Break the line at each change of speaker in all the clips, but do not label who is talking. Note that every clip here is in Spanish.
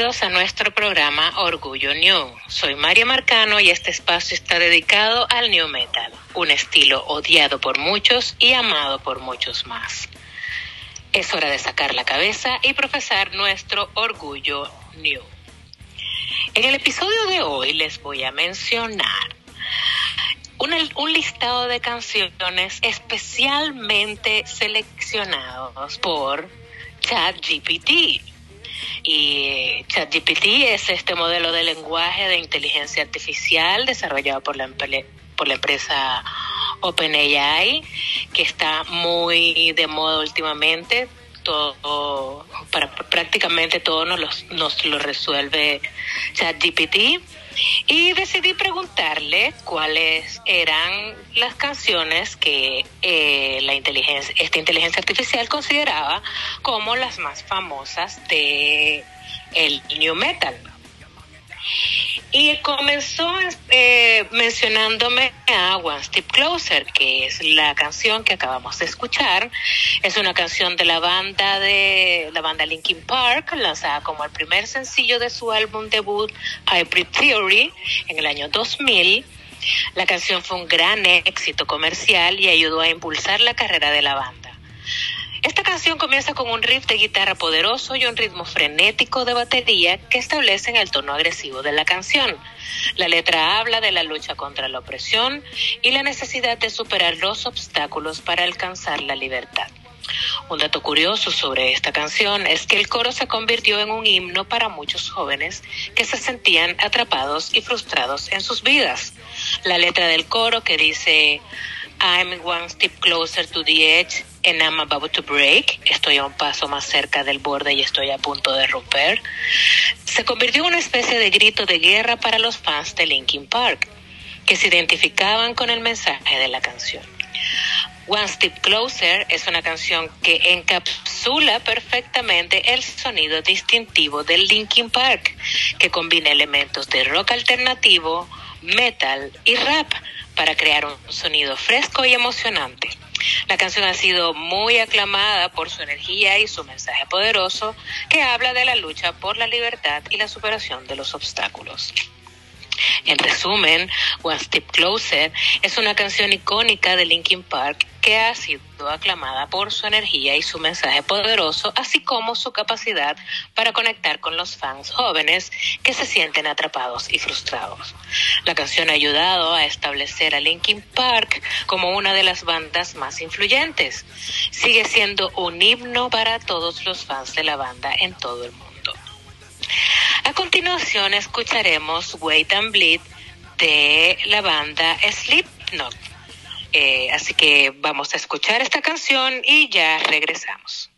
Bienvenidos a nuestro programa Orgullo New. Soy María Marcano y este espacio está dedicado al New Metal, un estilo odiado por muchos y amado por muchos más. Es hora de sacar la cabeza y profesar nuestro Orgullo New. En el episodio de hoy les voy a mencionar una- un listado de canciones especialmente seleccionados por ChatGPT. Y ChatGPT es este modelo de lenguaje de inteligencia artificial desarrollado por la, por la empresa OpenAI, que está muy de moda últimamente. Todo, para prácticamente todo nos, los- nos lo resuelve ChatGPT. Y decidí preguntarle cuáles eran las canciones que eh, la inteligencia, esta inteligencia artificial consideraba como las más famosas de el new metal. Y comenzó eh, mencionándome a One Step Closer, que es la canción que acabamos de escuchar. Es una canción de la banda de la banda Linkin Park, lanzada como el primer sencillo de su álbum debut Hybrid Theory en el año 2000. La canción fue un gran éxito comercial y ayudó a impulsar la carrera de la banda. Esta canción comienza con un riff de guitarra poderoso y un ritmo frenético de batería que establecen el tono agresivo de la canción. La letra habla de la lucha contra la opresión y la necesidad de superar los obstáculos para alcanzar la libertad. Un dato curioso sobre esta canción es que el coro se convirtió en un himno para muchos jóvenes que se sentían atrapados y frustrados en sus vidas. La letra del coro que dice I'm one step closer to the edge and I'm about to break. Estoy a un paso más cerca del borde y estoy a punto de romper. Se convirtió en una especie de grito de guerra para los fans de Linkin Park, que se identificaban con el mensaje de la canción. One Step Closer es una canción que encapsula perfectamente el sonido distintivo del Linkin Park, que combina elementos de rock alternativo, metal y rap para crear un sonido fresco y emocionante. La canción ha sido muy aclamada por su energía y su mensaje poderoso que habla de la lucha por la libertad y la superación de los obstáculos. En resumen, One Step Closer es una canción icónica de Linkin Park que ha sido aclamada por su energía y su mensaje poderoso, así como su capacidad para conectar con los fans jóvenes que se sienten atrapados y frustrados. La canción ha ayudado a establecer a Linkin Park como una de las bandas más influyentes. Sigue siendo un himno para todos los fans de la banda en todo el mundo. A continuación escucharemos Wait and Bleed de la banda Slipknot. Eh, así que vamos a escuchar esta canción y ya regresamos.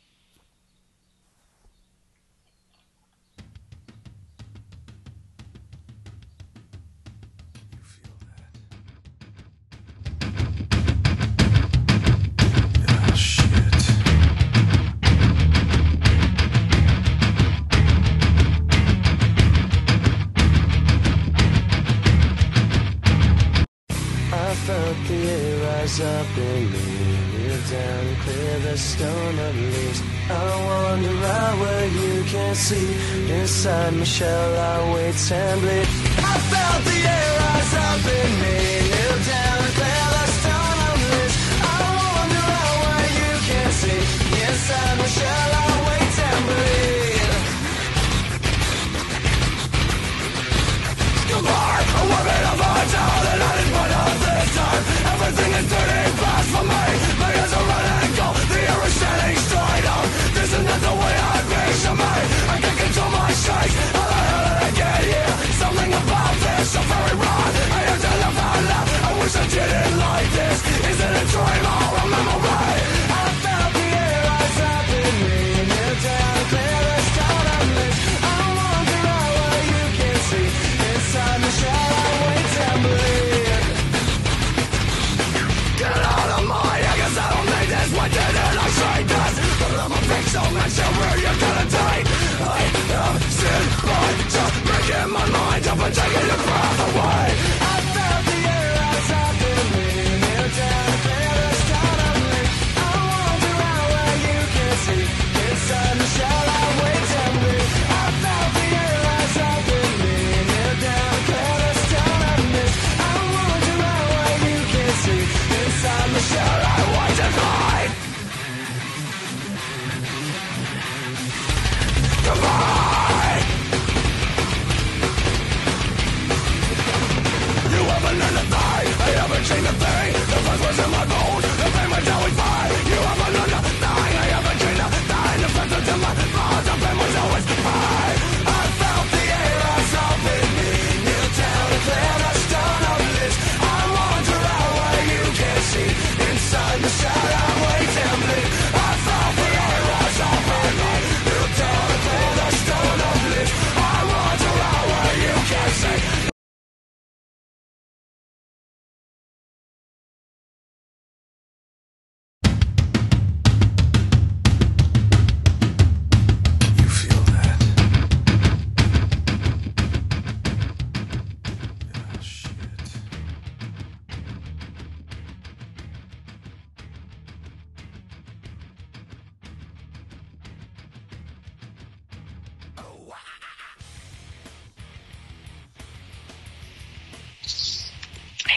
Inside my shell, I wait and bleed.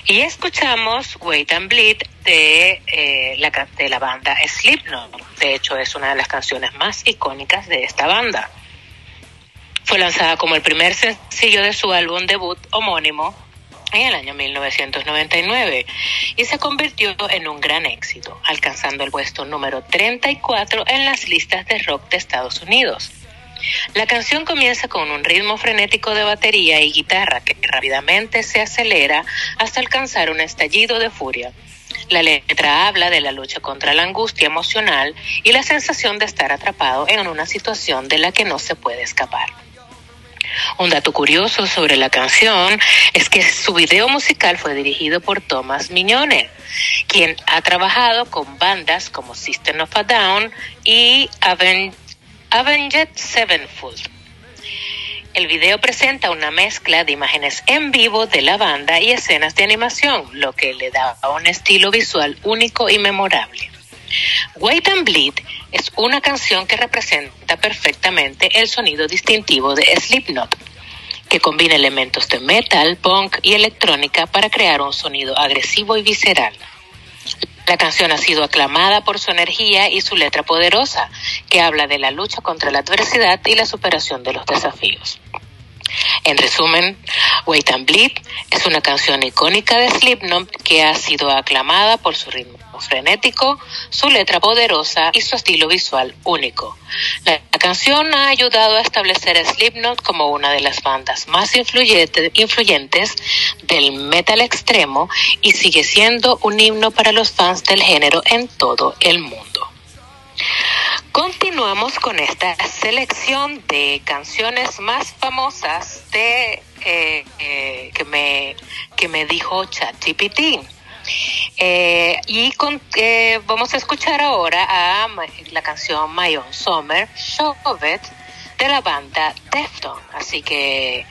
Y escuchamos Wait and Bleed de, eh, la, de la banda Slipknot. De hecho, es una de las canciones más icónicas de esta banda. Fue lanzada como el primer sencillo de su álbum debut homónimo en el año 1999 y se convirtió en un gran éxito, alcanzando el puesto número 34 en las listas de rock de Estados Unidos. La canción comienza con un ritmo frenético de batería y guitarra que rápidamente se acelera hasta alcanzar un estallido de furia. La letra habla de la lucha contra la angustia emocional y la sensación de estar atrapado en una situación de la que no se puede escapar. Un dato curioso sobre la canción es que su video musical fue dirigido por Thomas Mignone, quien ha trabajado con bandas como System of a Down y Aven- Avenged Sevenfold. El video presenta una mezcla de imágenes en vivo de la banda y escenas de animación, lo que le da un estilo visual único y memorable. Wait and Bleed es una canción que representa perfectamente el sonido distintivo de Slipknot, que combina elementos de metal, punk y electrónica para crear un sonido agresivo y visceral. La canción ha sido aclamada por su energía y su letra poderosa, que habla de la lucha contra la adversidad y la superación de los desafíos. En resumen, Wait and Bleed es una canción icónica de Slipknot que ha sido aclamada por su ritmo frenético, su letra poderosa y su estilo visual único. La, canción ha ayudado a establecer a Slipknot como una de las bandas más influyente, influyentes del metal extremo y sigue siendo un himno para los fans del género en todo el mundo. Continuamos con esta selección de canciones más famosas de eh, eh, que me que me dijo ChatGPT. Eh, y eh, vamos a escuchar ahora a la canción My Own Summer, Shove It, de la banda Defton. Así que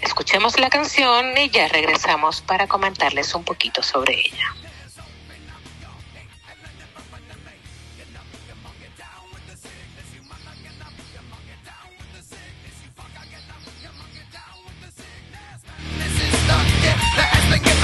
escuchemos la canción y ya regresamos para comentarles un poquito sobre ella. make it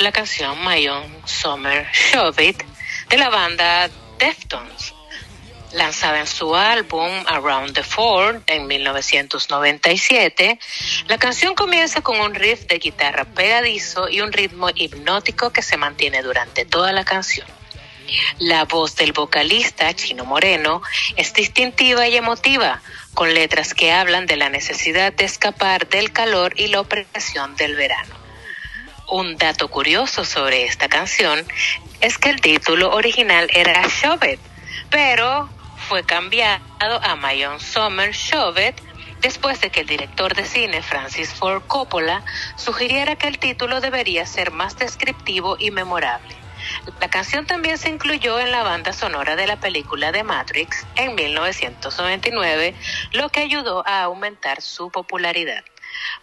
la canción My Own Summer Shove It de la banda Deftones, lanzada en su álbum Around the Ford en 1997. La canción comienza con un riff de guitarra pegadizo y un ritmo hipnótico que se mantiene durante toda la canción. La voz del vocalista Chino Moreno es distintiva y emotiva, con letras que hablan de la necesidad de escapar del calor y la opresión del verano. Un dato curioso sobre esta canción es que el título original era Shove pero fue cambiado a My Own Summer Shove después de que el director de cine Francis Ford Coppola sugiriera que el título debería ser más descriptivo y memorable. La canción también se incluyó en la banda sonora de la película de Matrix en 1999, lo que ayudó a aumentar su popularidad.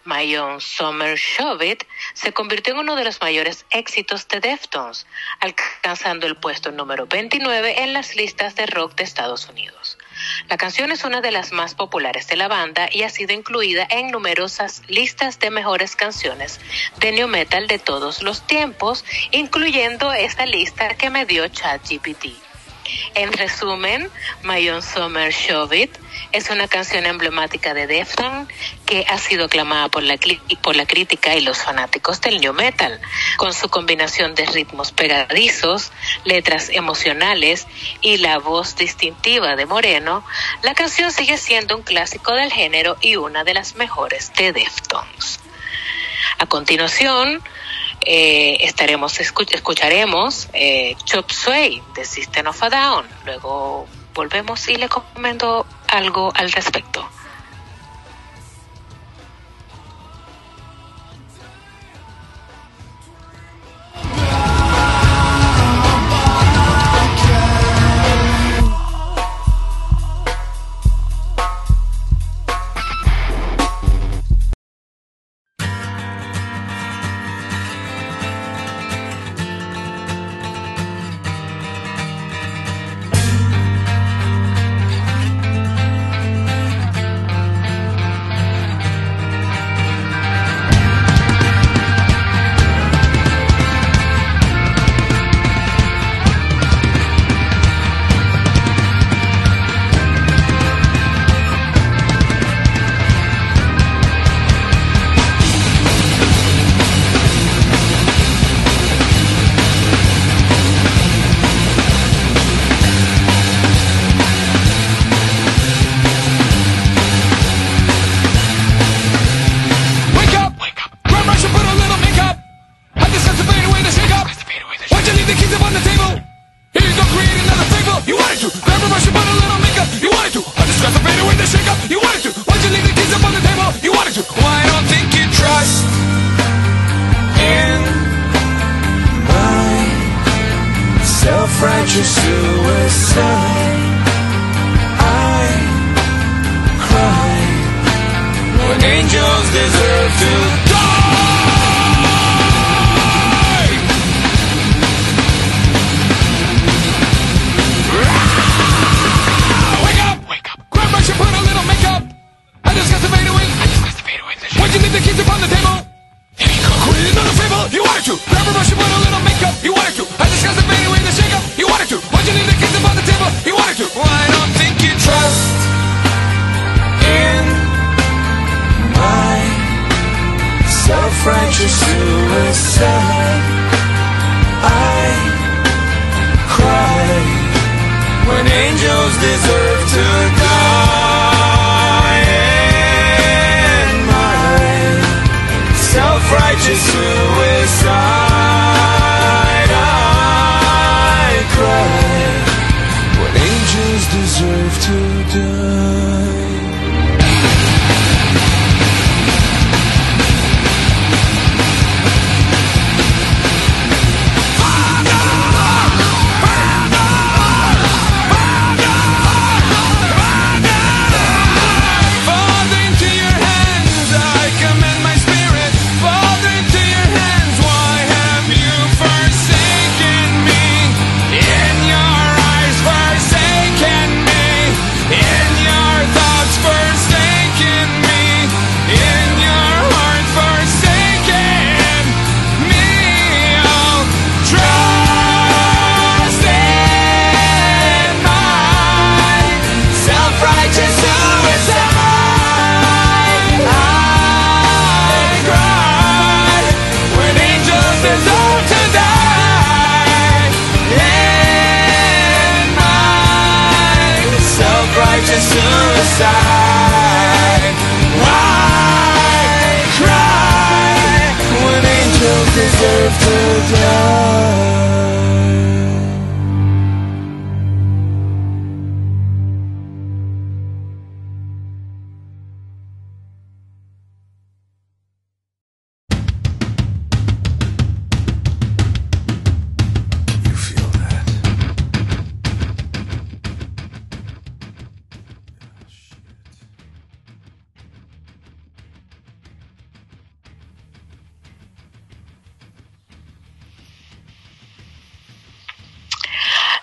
My Summer Shove It se convirtió en uno de los mayores éxitos de Deftones, alcanzando el puesto número 29 en las listas de rock de Estados Unidos. La canción es una de las más populares de la banda y ha sido incluida en numerosas listas de mejores canciones de new metal de todos los tiempos, incluyendo esta lista que me dio ChatGPT. En resumen, My Own Summer Shove It es una canción emblemática de Deftones que ha sido aclamada por la, cli- por la crítica y los fanáticos del new metal, con su combinación de ritmos pegadizos, letras emocionales y la voz distintiva de Moreno. La canción sigue siendo un clásico del género y una de las mejores de Deftones. A continuación, eh, estaremos escu- escucharemos eh, Chop Suey de System of a Down. Luego volvemos y le comento algo al respecto.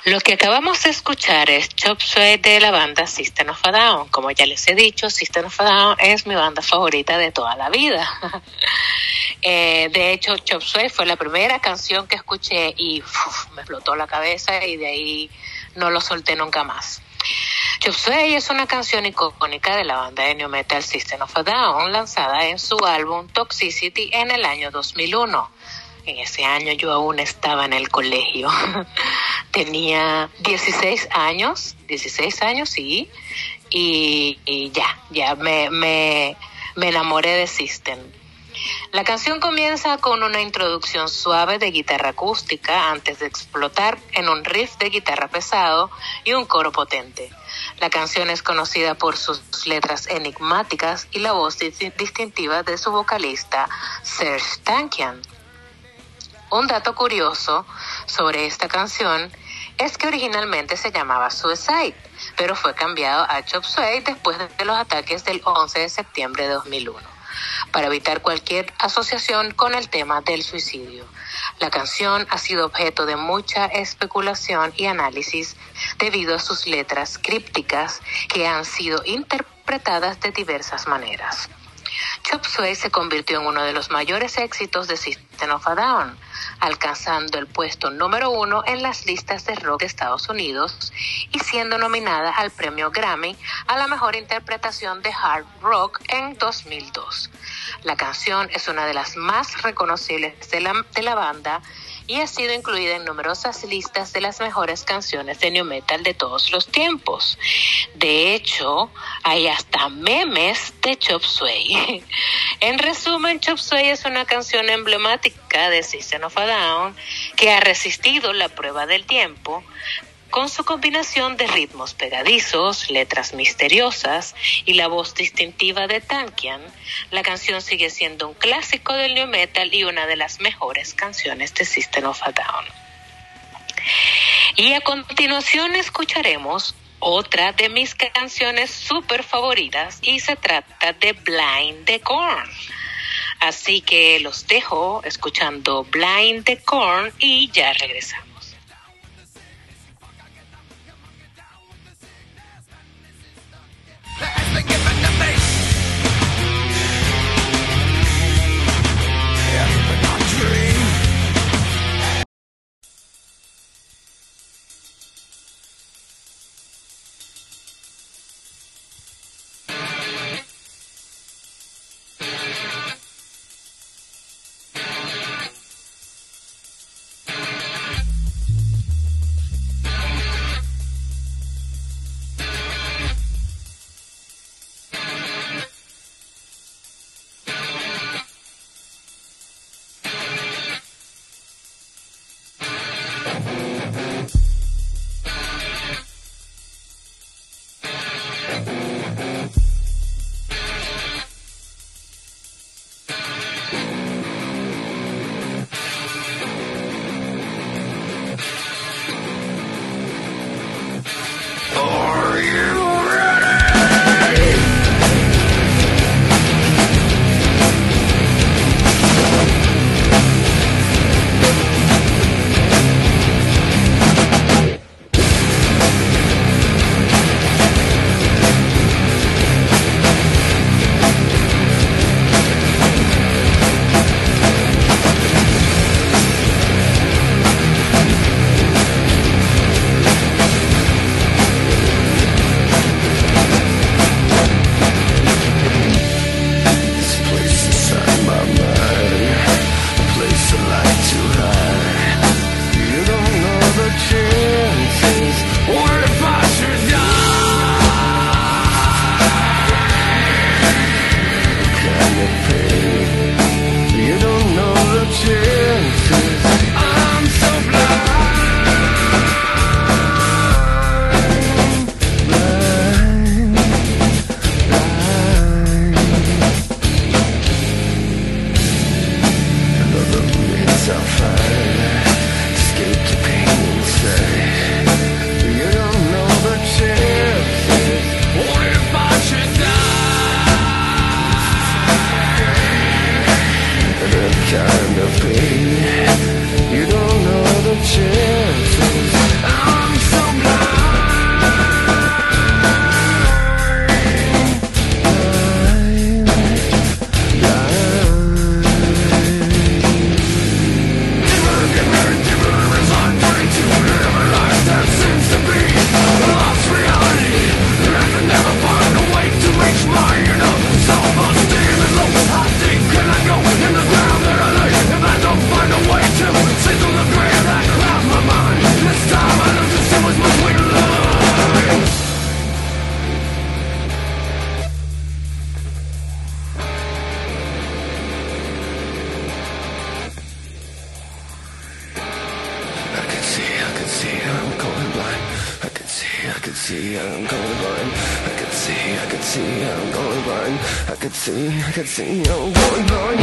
Lo que acabamos de escuchar es Chop Suey de la banda System of a Down. Como ya les he dicho, System of a Down es mi banda favorita de toda la vida. Eh, de hecho, Chop Suey fue la primera canción que escuché y me explotó la cabeza y de ahí no lo solté nunca más. Chop Suey es una canción icónica de la banda de New Metal System of a Down, lanzada en su álbum Toxicity en el año 2001. En ese año yo aún estaba en el colegio. Tenía 16 años, 16 años, sí, y, y ya, ya me, me, me enamoré de System. La canción comienza con una introducción suave de guitarra acústica antes de explotar en un riff de guitarra pesado y un coro potente. La canción es conocida por sus letras enigmáticas y la voz dis- distintiva de su vocalista Serge Tankian. Un dato curioso sobre esta canción es que originalmente se llamaba Suicide, pero fue cambiado a Chop Suey después de los ataques del 11 de septiembre de 2001 para evitar cualquier asociación con el tema del suicidio. La canción ha sido objeto de mucha especulación y análisis debido a sus letras crípticas que han sido interpretadas de diversas maneras. Chop Suey se convirtió en uno de los mayores éxitos de System of a Down, alcanzando el puesto número uno en las listas de rock de Estados Unidos y siendo nominada al premio Grammy a la mejor interpretación de hard rock en 2002. La canción es una de las más reconocibles de la, de la banda y ha sido incluida en numerosas listas de las mejores canciones de new metal de todos los tiempos. De hecho, hay hasta memes de Chop Suey. en resumen, Chop Suey es una canción emblemática de System of a Down que ha resistido la prueba del tiempo con su combinación de ritmos pegadizos, letras misteriosas y la voz distintiva de Tankian, la canción sigue siendo un clásico del new metal y una de las mejores canciones de System of a Down. Y a continuación escucharemos otra de mis canciones súper favoritas y se trata de Blind the Corn. Así que los dejo escuchando Blind the Corn y ya regresamos.
see, I could see you. Oh, Lord,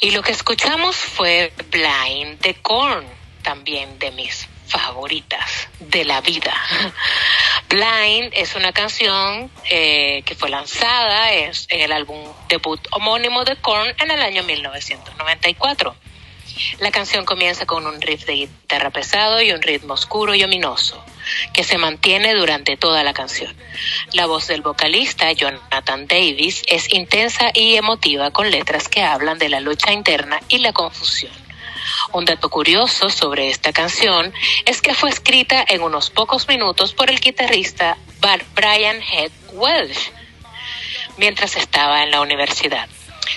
Y lo que escuchamos fue Blind de Korn, también de mis favoritas de la vida. Blind es una canción eh, que fue lanzada es en el álbum debut homónimo de Korn en el año 1994. La canción comienza con un riff de guitarra pesado y un ritmo oscuro y ominoso, que se mantiene durante toda la canción. La voz del vocalista Jonathan Davis es intensa y emotiva con letras que hablan de la lucha interna y la confusión. Un dato curioso sobre esta canción es que fue escrita en unos pocos minutos por el guitarrista Brian Head Welsh mientras estaba en la universidad.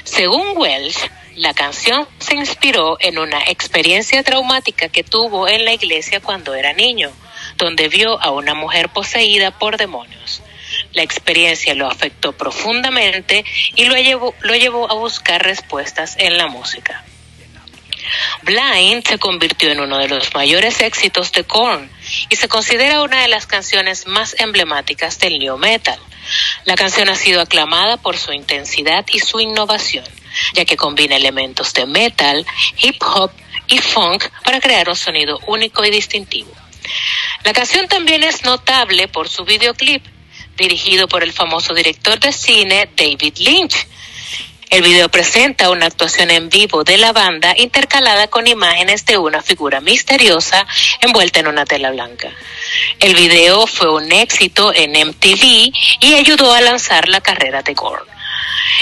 Según Welsh, la canción se inspiró en una experiencia traumática que tuvo en la iglesia cuando era niño, donde vio a una mujer poseída por demonios. La experiencia lo afectó profundamente y lo llevó, a buscar respuestas en la música. Blind se convirtió en uno de los mayores éxitos de Korn y se considera una de las canciones más emblemáticas del new metal. La canción ha sido aclamada por su intensidad y su innovación, ya que combina elementos de metal, hip hop y funk para crear un sonido único y distintivo. La canción también es notable por su videoclip, dirigido por el famoso director de cine David Lynch. El video presenta una actuación en vivo de la banda intercalada con imágenes de una figura misteriosa envuelta en una tela blanca. El video fue un éxito en MTV y ayudó a lanzar la carrera de Korn.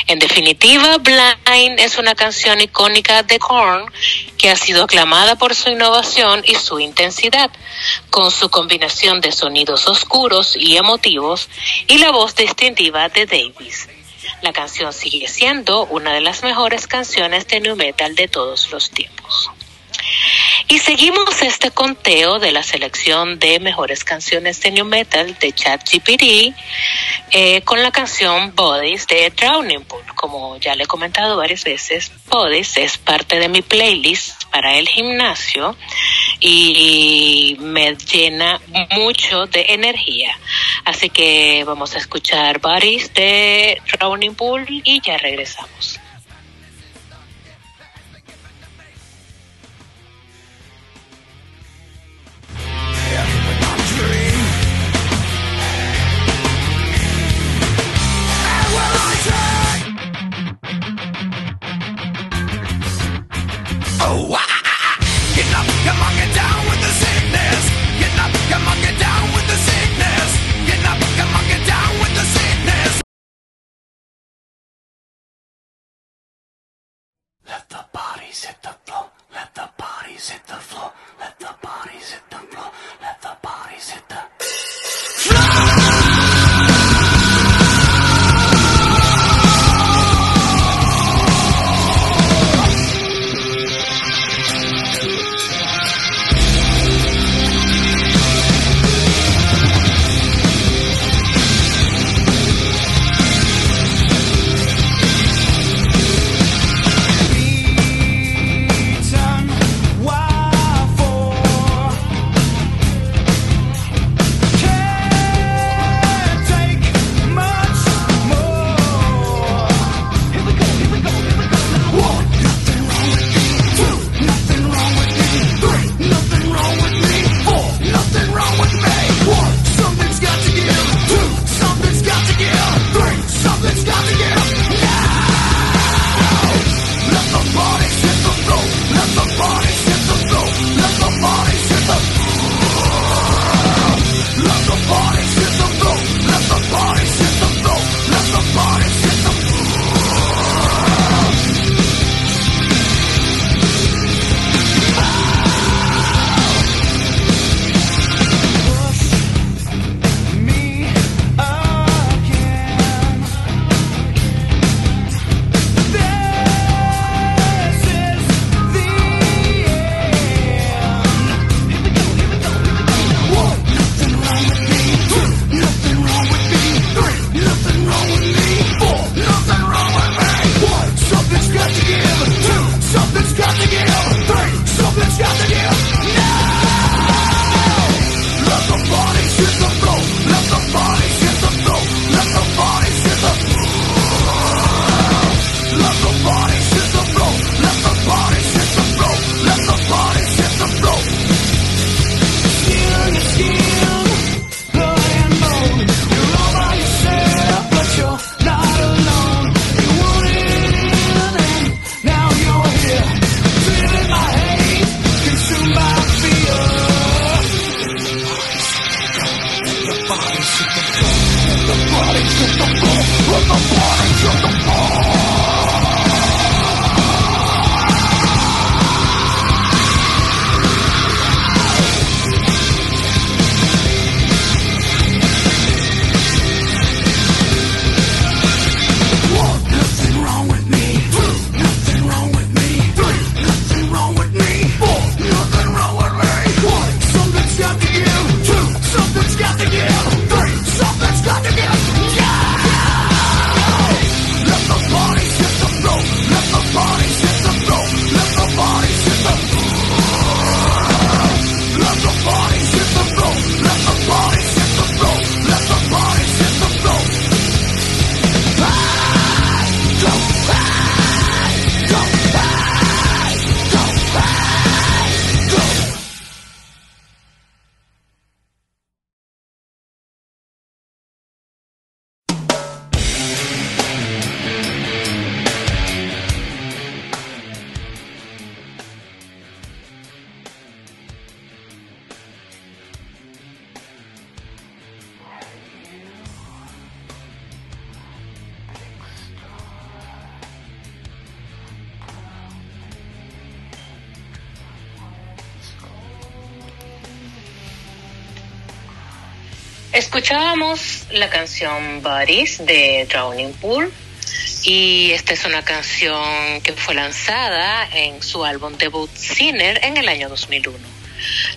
En definitiva, Blind es una canción icónica de Korn que ha sido aclamada por su innovación y su intensidad, con su combinación de sonidos oscuros y emotivos y la voz distintiva de Davis. La canción sigue siendo una de las mejores canciones de new metal de todos los tiempos. Y seguimos este conteo de la selección de mejores canciones de new metal de ChatGPT eh, con la canción Bodies de Drowning Pool. Como ya le he comentado varias veces, Bodies es parte de mi playlist para el gimnasio y me llena mucho de energía. Así que vamos a escuchar Bodies de Drowning Pool y ya regresamos.
bodies hit the floor. Let the bodies hit the floor.
Escuchábamos la canción Buddies de Drowning Pool y esta es una canción que fue lanzada en su álbum debut Sinner en el año 2001.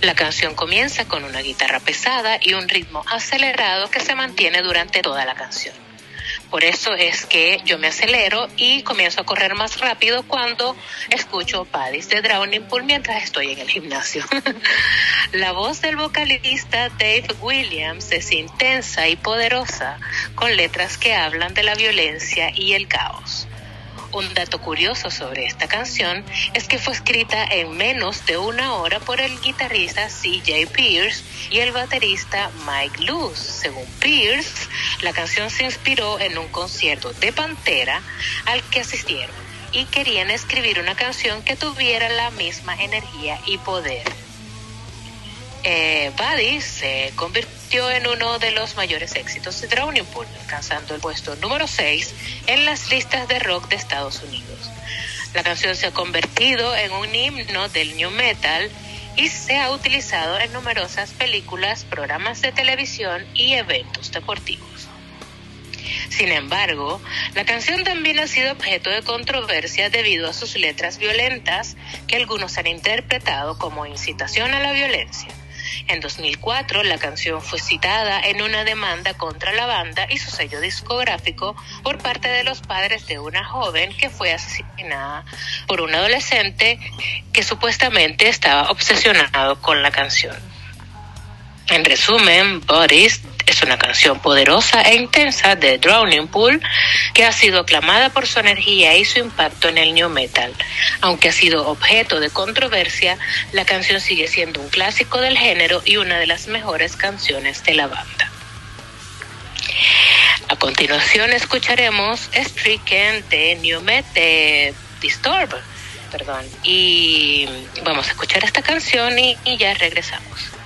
La canción comienza con una guitarra pesada y un ritmo acelerado que se mantiene durante toda la canción. Por eso es que yo me acelero y comienzo a correr más rápido cuando escucho Paddy's de Drowning Pool mientras estoy en el gimnasio. La voz del vocalista Dave Williams es intensa y poderosa, con letras que hablan de la violencia y el caos. Un dato curioso sobre esta canción es que fue escrita en menos de una hora por el guitarrista CJ Pierce y el baterista Mike Luz. Según Pierce, la canción se inspiró en un concierto de Pantera al que asistieron y querían escribir una canción que tuviera la misma energía y poder. Eh, Buddy se convirtió en uno de los mayores éxitos de Drowning Pool, alcanzando el puesto número 6 en las listas de rock de Estados Unidos. La canción se ha convertido en un himno del new metal y se ha utilizado en numerosas películas, programas de televisión y eventos deportivos. Sin embargo, la canción también ha sido objeto de controversia debido a sus letras violentas que algunos han interpretado como incitación a la violencia. En 2004, la canción fue citada en una demanda contra la banda y su sello discográfico por parte de los padres de una joven que fue asesinada por un adolescente que supuestamente estaba obsesionado con la canción. En resumen, Boris es una canción poderosa e intensa de Drowning Pool que ha sido aclamada por su energía y su impacto en el new metal. Aunque ha sido objeto de controversia, la canción sigue siendo un clásico del género y una de las mejores canciones de la banda. A continuación escucharemos Stricken de New Metal Disturb, perdón, y vamos a escuchar esta canción y ya regresamos.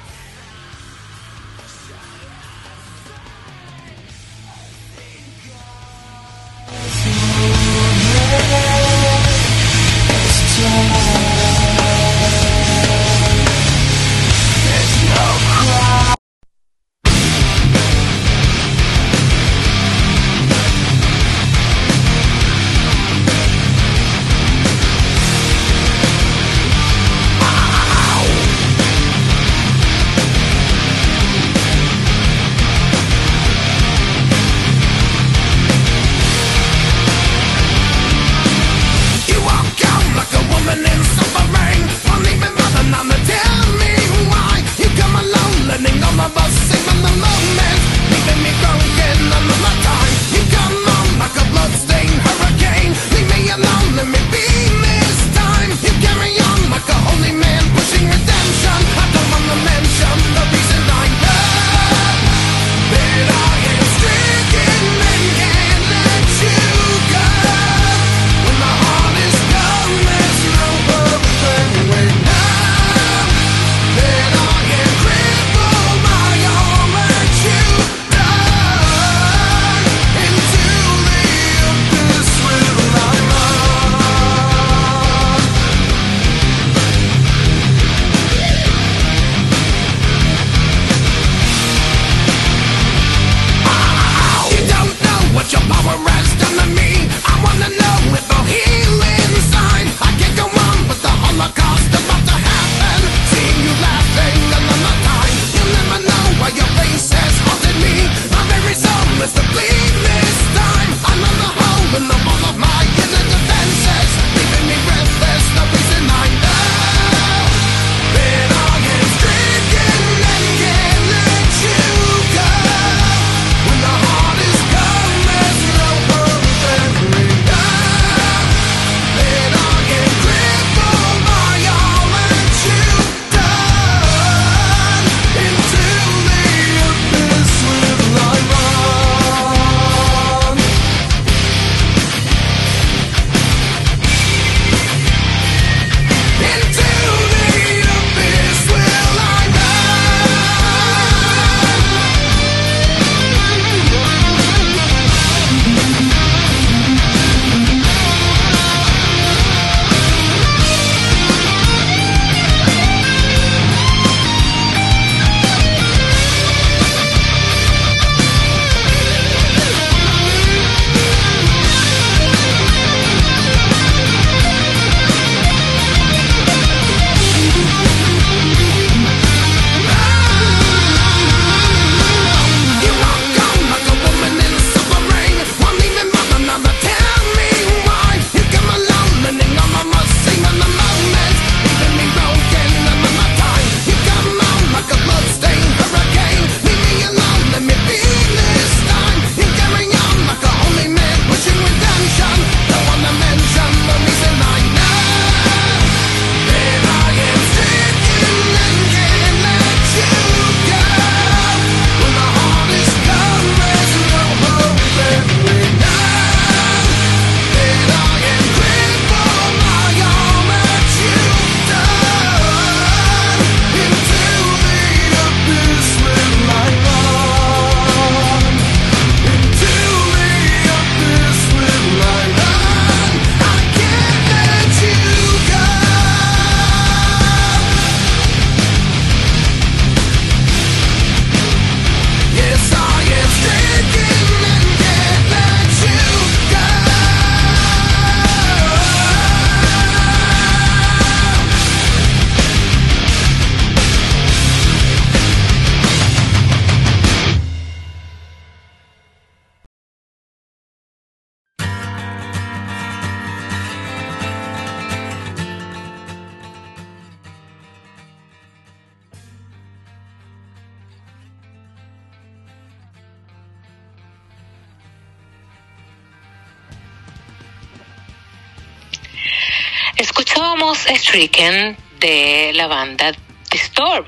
Escuchábamos Stricken de la banda Disturb,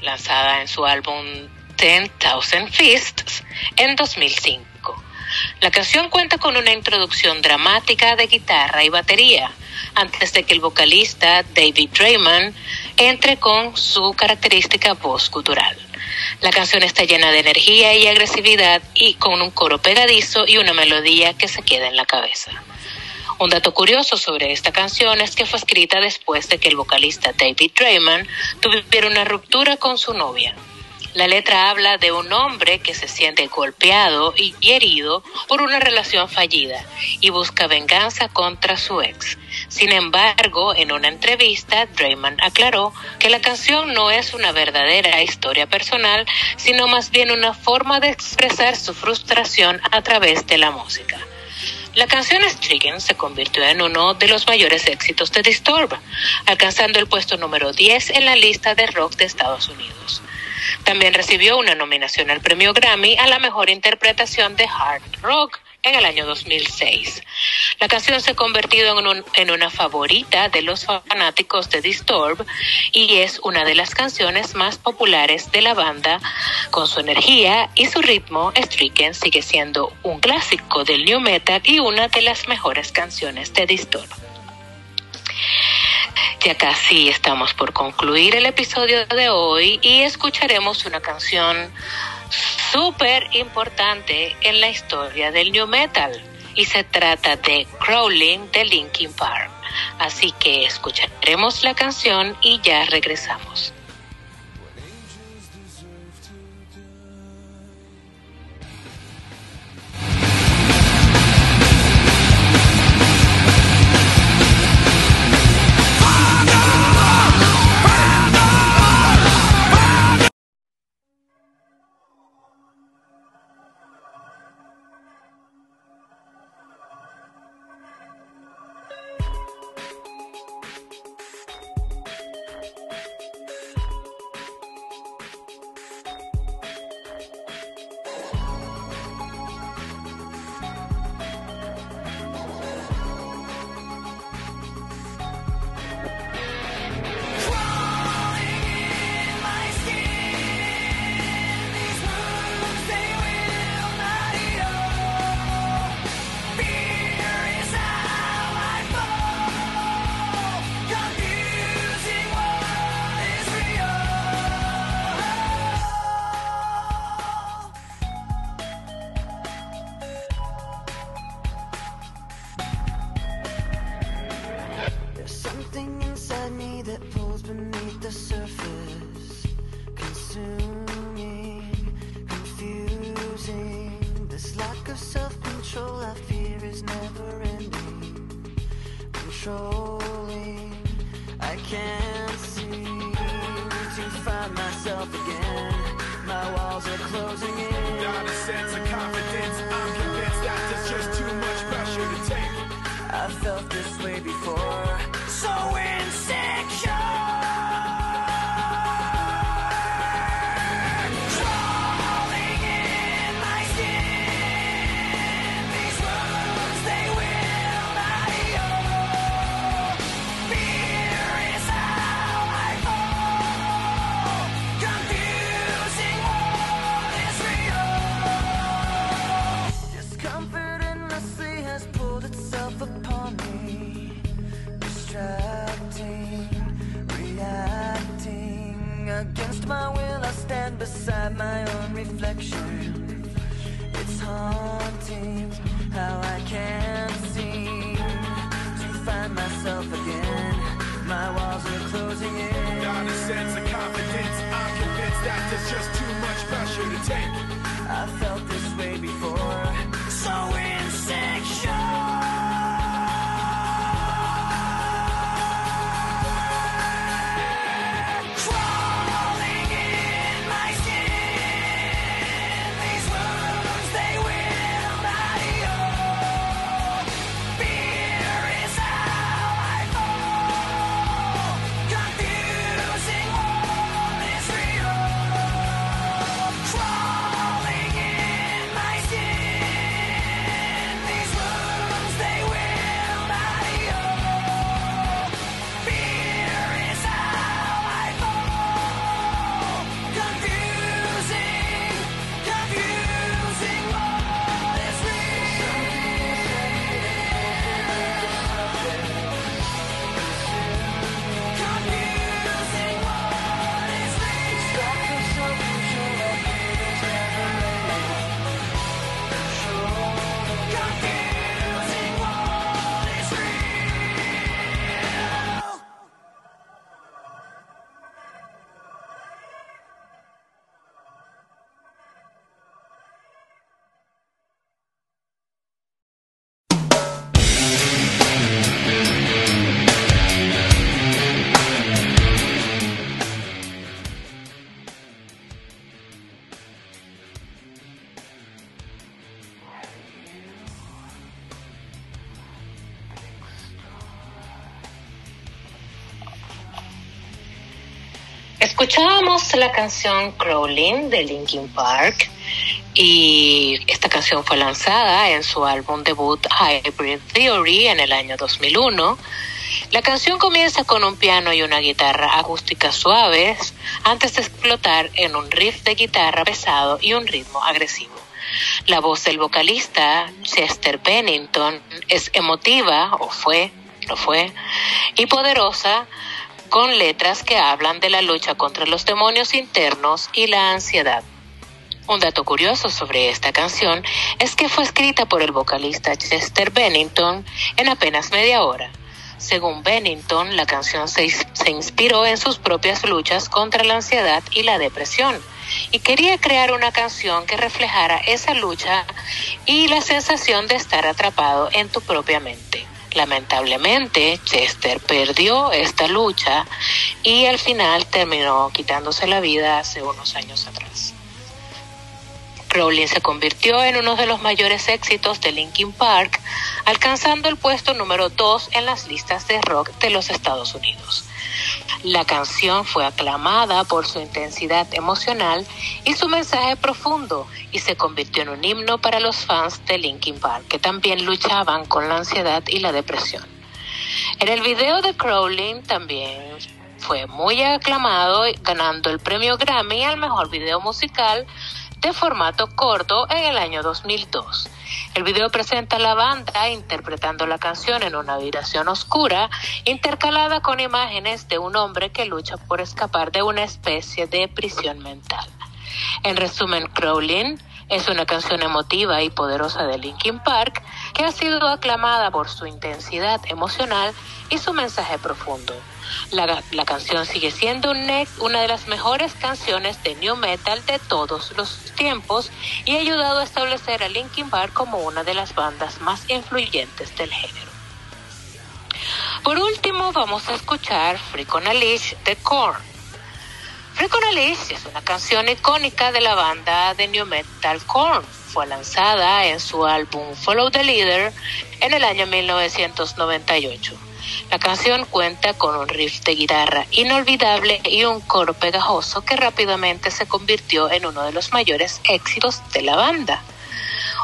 lanzada en su álbum 10,000 Fists en 2005. La canción cuenta con una introducción dramática de guitarra y batería, antes de que el vocalista David Drayman entre con su característica voz gutural. La canción está llena de energía y agresividad y con un coro pegadizo y una melodía que se queda en la cabeza. Un dato curioso sobre esta canción es que fue escrita después de que el vocalista David Drayman tuviera una ruptura con su novia. La letra habla de un hombre que se siente golpeado y herido por una relación fallida y busca venganza contra su ex. Sin embargo, en una entrevista, Drayman aclaró que la canción no es una verdadera historia personal, sino más bien una forma de expresar su frustración a través de la música. La canción Stricken se convirtió en uno de los mayores éxitos de Disturb, alcanzando el puesto número 10 en la lista de rock de Estados Unidos. También recibió una nominación al premio Grammy a la mejor interpretación de hard rock en el año 2006. La canción se ha convertido en, un- en una favorita de los fanáticos de Disturb y es una de las canciones más populares de la banda. Con su energía y su ritmo, Stricken sigue siendo un clásico del new metal y una de las mejores canciones de Disturb. Ya casi estamos por concluir el episodio de hoy y escucharemos una canción súper importante en la historia del new metal y se trata de Crawling de Linkin Park. Así que escucharemos la canción y ya regresamos. Escuchábamos la canción Crawling de Linkin Park y esta canción fue lanzada en su álbum debut Hybrid Theory en el año 2001. La canción comienza con un piano y una guitarra acústica suaves antes de explotar en un riff de guitarra pesado y un ritmo agresivo. La voz del vocalista Chester Bennington es emotiva, o fue, lo fue, y poderosa, con letras que hablan de la lucha contra los demonios internos y la ansiedad. Un dato curioso sobre esta canción es que fue escrita por el vocalista Chester Bennington en apenas media hora. Según Bennington, la canción se, se, inspiró en sus propias luchas contra la ansiedad y la depresión y quería crear una canción que reflejara esa lucha y la sensación de estar atrapado en tu propia mente. Lamentablemente, Chester perdió esta lucha y al final terminó quitándose la vida hace unos años atrás. Rowling se convirtió en uno de los mayores éxitos de Linkin Park, alcanzando el puesto número 2 en las listas de rock de los Estados Unidos. La canción fue aclamada por su intensidad emocional y su mensaje profundo y se convirtió en un himno para los fans de Linkin Park, que también luchaban con la ansiedad y la depresión. En el video de Crawling también fue muy aclamado, ganando el premio Grammy al mejor video musical de formato corto en el año 2002. El video presenta a la banda interpretando la canción en una habitación oscura, intercalada con imágenes de un hombre que lucha por escapar de una especie de prisión mental. En resumen, Crawling es una canción emotiva y poderosa de Linkin Park que ha sido aclamada por su intensidad emocional y su mensaje profundo. La, canción sigue siendo un, una de las mejores canciones de new metal de todos los tiempos y ha ayudado a establecer a Linkin Park como una de las bandas más influyentes del género. Por último, vamos a escuchar Freak on a de Korn. Freak on a es una canción icónica de la banda de new metal Korn. Fue lanzada en su álbum Follow the Leader en el año 1998. La canción cuenta con un riff de guitarra inolvidable y un coro pegajoso que rápidamente se convirtió en uno de los mayores éxitos de la banda.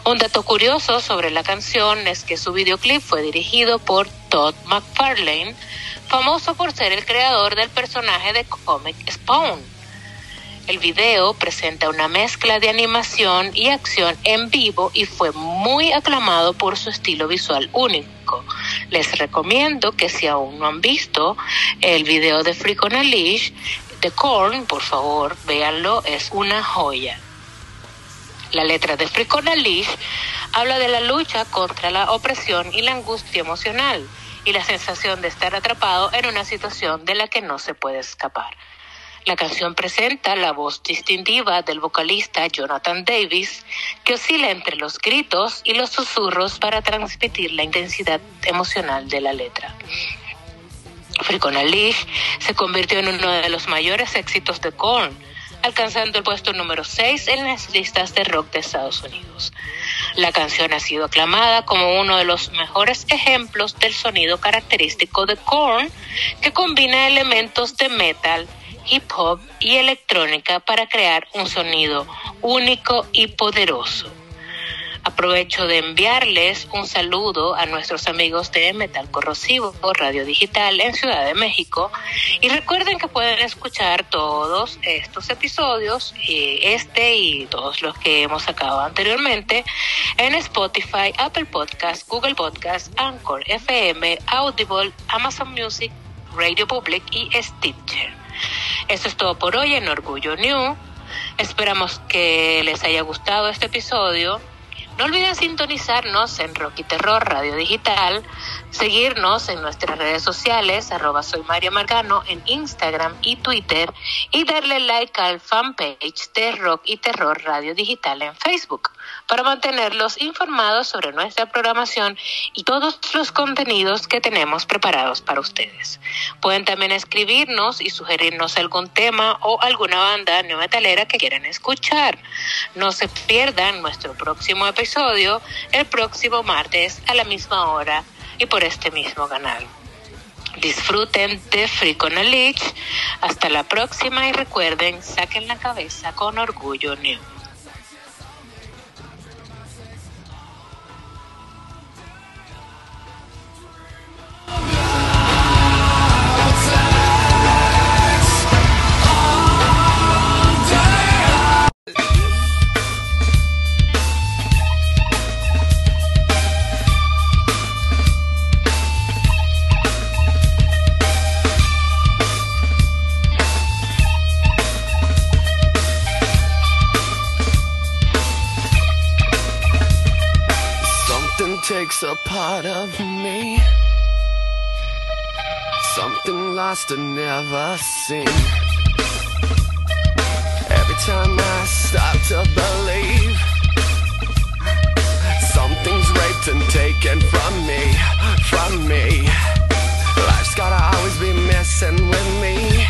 Un dato curioso sobre la canción es que su videoclip fue dirigido por Todd McFarlane, famoso por ser el creador del personaje de cómic Spawn. El video presenta una mezcla de animación y acción en vivo y fue muy aclamado por su estilo visual único. Les recomiendo que si aún no han visto el video de Freak on a Leash de por favor, véanlo, es una joya. La letra de Freak on a Leash habla de la lucha contra la opresión y la angustia emocional y la sensación de estar atrapado en una situación de la que no se puede escapar. La canción presenta la voz distintiva del vocalista Jonathan Davis, que oscila entre los gritos y los susurros para transmitir la intensidad emocional de la letra. Freak on a Leash se convirtió en uno de los mayores éxitos de Korn, alcanzando el puesto número 6 en las listas de rock de Estados Unidos. La canción ha sido aclamada como uno de los mejores ejemplos del sonido característico de Korn, que combina elementos de metal, hip hop y electrónica para crear un sonido único y poderoso. Aprovecho de enviarles un saludo a nuestros amigos de Metal Corrosivo Radio Digital en Ciudad de México y recuerden que pueden escuchar todos estos episodios, este y todos los que hemos sacado anteriormente en Spotify, Apple Podcast, Google Podcast, Anchor FM, Audible, Amazon Music, Radio Public y Stitcher. Eso es todo por hoy en Orgullo New. Esperamos que les haya gustado este episodio. No olviden sintonizarnos en Rocky Terror Radio Digital, seguirnos en nuestras redes sociales, arroba soy Mario Margano en Instagram y Twitter, y darle like al fanpage de Rock y Terror Radio Digital en Facebook para mantenerlos informados sobre nuestra programación y todos los contenidos que tenemos preparados para ustedes. Pueden también escribirnos y sugerirnos algún tema o alguna banda neometalera que quieran escuchar. No se pierdan nuestro próximo episodio el próximo martes a la misma hora y por este mismo canal. Disfruten de Free. Hasta la próxima y recuerden, saquen la cabeza con orgullo new.
a part of me. Something lost and never seen. Every time I stop to believe, something's raped and taken from me, from me. Life's gotta always be messing with me.